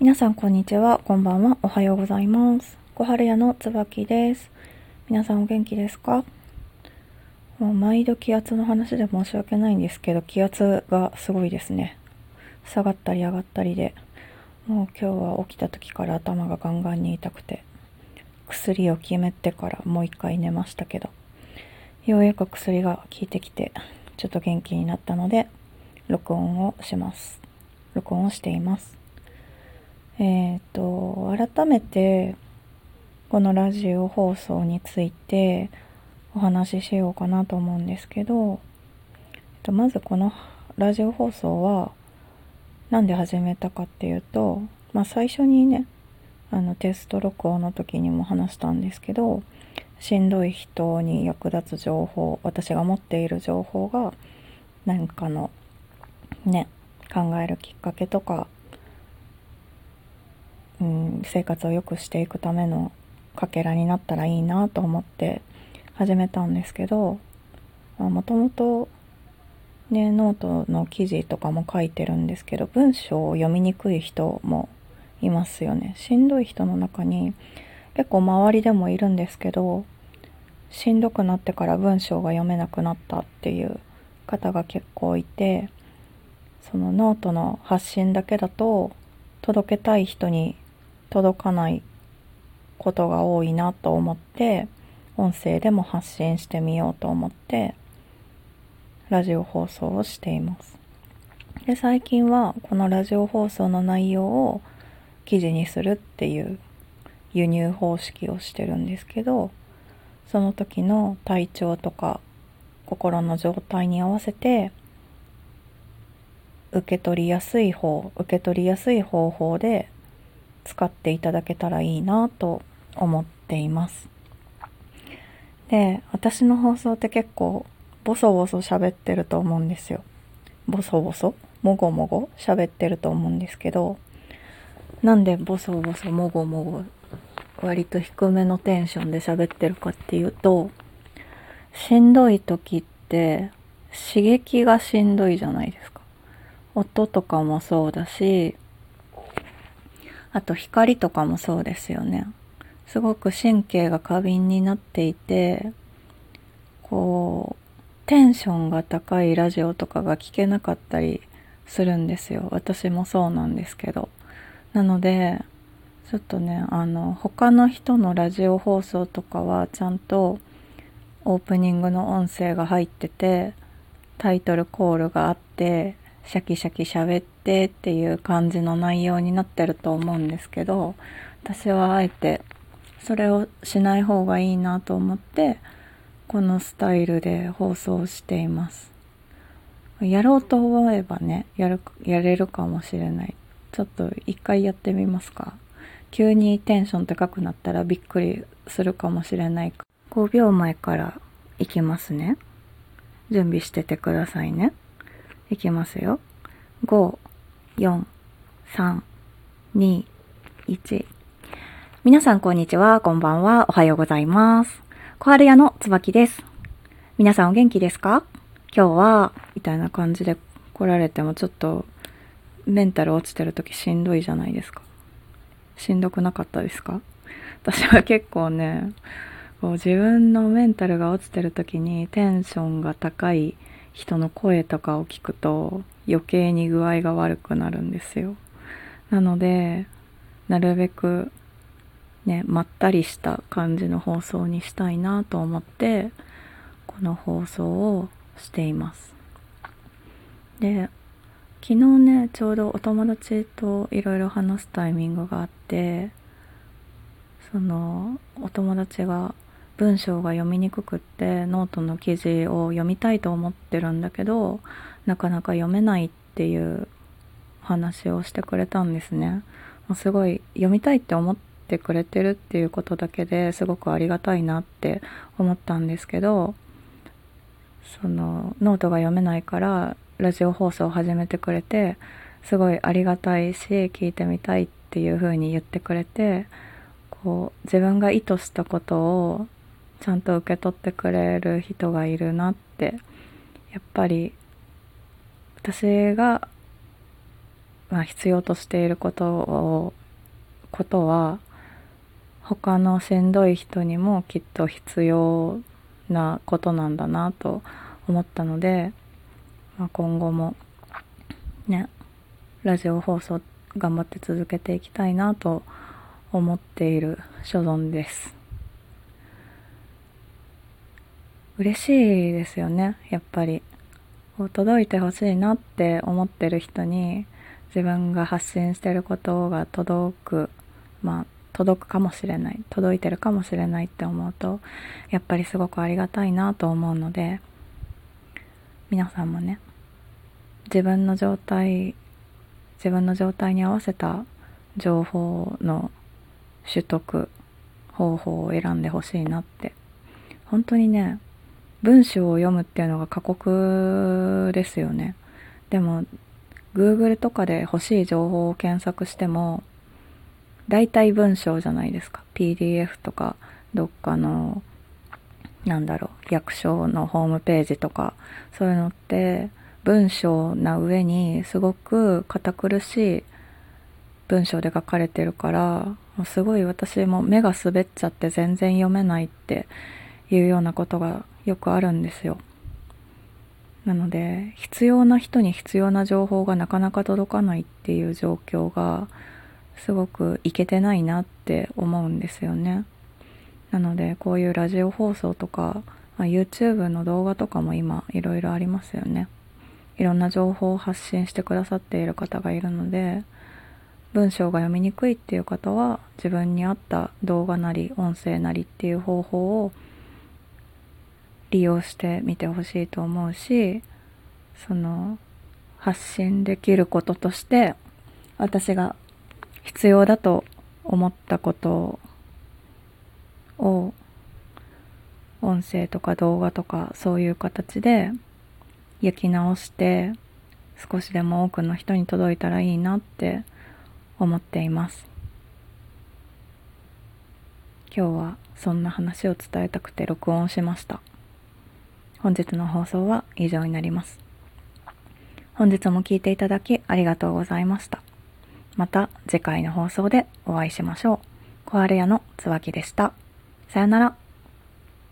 皆さんこんにちは、こんばんは、おはようございます。小春屋の椿です。皆さんお元気ですか？もう毎度気圧の話で申し訳ないんですけど、気圧がすごいですね。下がったり上がったりで、もう今日は起きた時から頭がガンガンに痛くて、薬を決めてからもう一回寝ましたけど、ようやく薬が効いてきて、ちょっと元気になったので、録音をします。録音をしています。えっ、と、改めて、このラジオ放送についてお話ししようかなと思うんですけど、えっと、まずこのラジオ放送は、なんで始めたかっていうと、まあ最初にね、あのテスト録音の時にも話したんですけど、しんどい人に役立つ情報、私が持っている情報が、何かのね、考えるきっかけとか、うん、生活を良くしていくためのかけらになったらいいなと思って始めたんですけどもともとねノートの記事とかも書いてるんですけど文章を読みにくい人もいますよね。しんどい人の中に結構周りでもいるんですけどしんどくなってから文章が読めなくなったっていう方が結構いてそのノートの発信だけだと届けたい人に届かないことが多いなと思って音声でも発信してみようと思ってラジオ放送をしています。で最近はこのラジオ放送の内容を記事にするっていう輸入方式をしてるんですけどその時の体調とか心の状態に合わせて受け取りやすい方受け取りやすい方法で使っていただけたらいいなと思っています。で私の放送って結構ボソボソ喋ってると思うんですよ。ボソボソ？もごもご？喋ってると思うんですけどなんでボソボソもごもご？割と低めのテンションで喋ってるかっていうとしんどい時って刺激がしんどいじゃないですか。音とかもそうだしあと光とかもそうですよね。すごく神経が過敏になっていてこうテンションが高いラジオとかが聞けなかったりするんですよ。私もそうなんですけど。なのでちょっとねあの他の人のラジオ放送とかはちゃんとオープニングの音声が入っててタイトルコールがあってシャキシャキ喋ってっていう感じの内容になってると思うんですけど私はあえてそれをしない方がいいなと思ってこのスタイルで放送しています。やろうと思えばねやるやれるかもしれない。ちょっと一回やってみますか。急にテンション高くなったらびっくりするかもしれない5秒前からいきますね。準備しててくださいね。いきますよ。5、4、3、2、1。皆さんこんにちは、こんばんは、おはようございます。小春屋の椿です。皆さんお元気ですか？今日は、みたいな感じで来られてもちょっとメンタル落ちてる時しんどいじゃないですか。しんどくなかったですか？私は結構ね、こう自分のメンタルが落ちてる時にテンションが高い人の声とかを聞くと余計に具合が悪くなるんですよ。なので、なるべくね、まったりした感じの放送にしたいなと思って、この放送をしています。で、昨日ね、ちょうどお友達といろいろ話すタイミングがあって、その、お友達が文章が読みにくくってノートの記事を読みたいと思ってるんだけどなかなか読めないっていう話をしてくれたんですね。もうすごい読みたいって思ってくれてるっていうことだけですごくありがたいなって思ったんですけどそのノートが読めないからラジオ放送を始めてくれてすごいありがたいし聞いてみたいっていう風に言ってくれてこう自分が意図したことをちゃんと受け取ってくれる人がいるなってやっぱり私がまあ、必要としていることをことは他のしんどい人にもきっと必要なことなんだなと思ったので、まあ、今後もねラジオ放送頑張って続けていきたいなと思っている所存です。嬉しいですよねやっぱり。届いてほしいなって思ってる人に自分が発信してることが届くまあ届くかもしれない届いてるかもしれないって思うとやっぱりすごくありがたいなと思うので皆さんもね自分の状態自分の状態に合わせた情報の取得方法を選んでほしいなって。本当にね文章を読むっていうのが過酷ですよね。でも Google とかで欲しい情報を検索しても大体文章じゃないですか。PDF とかどっかのなんだろう役所のホームページとかそういうのって文章な上にすごく堅苦しい文章で書かれてるからすごい私も目が滑っちゃって全然読めないっていうようなことがよくあるんですよ。なので必要な人に必要な情報がなかなか届かないっていう状況がすごくいけてないなって思うんですよね。なのでこういうラジオ放送とか、YouTube の動画とかも今いろいろありますよね。いろんな情報を発信してくださっている方がいるので文章が読みにくいっていう方は自分に合った動画なり音声なりっていう方法を利用してみてほしいと思うしその発信できることとして私が必要だと思ったことを音声とか動画とかそういう形で焼き直して少しでも多くの人に届いたらいいなって思っています。今日はそんな話を伝えたくて録音しました。本日の放送は以上になります本日も聴いていただきありがとうございましたまた次回の放送でお会いしましょう。小春屋の椿でした。さよなら。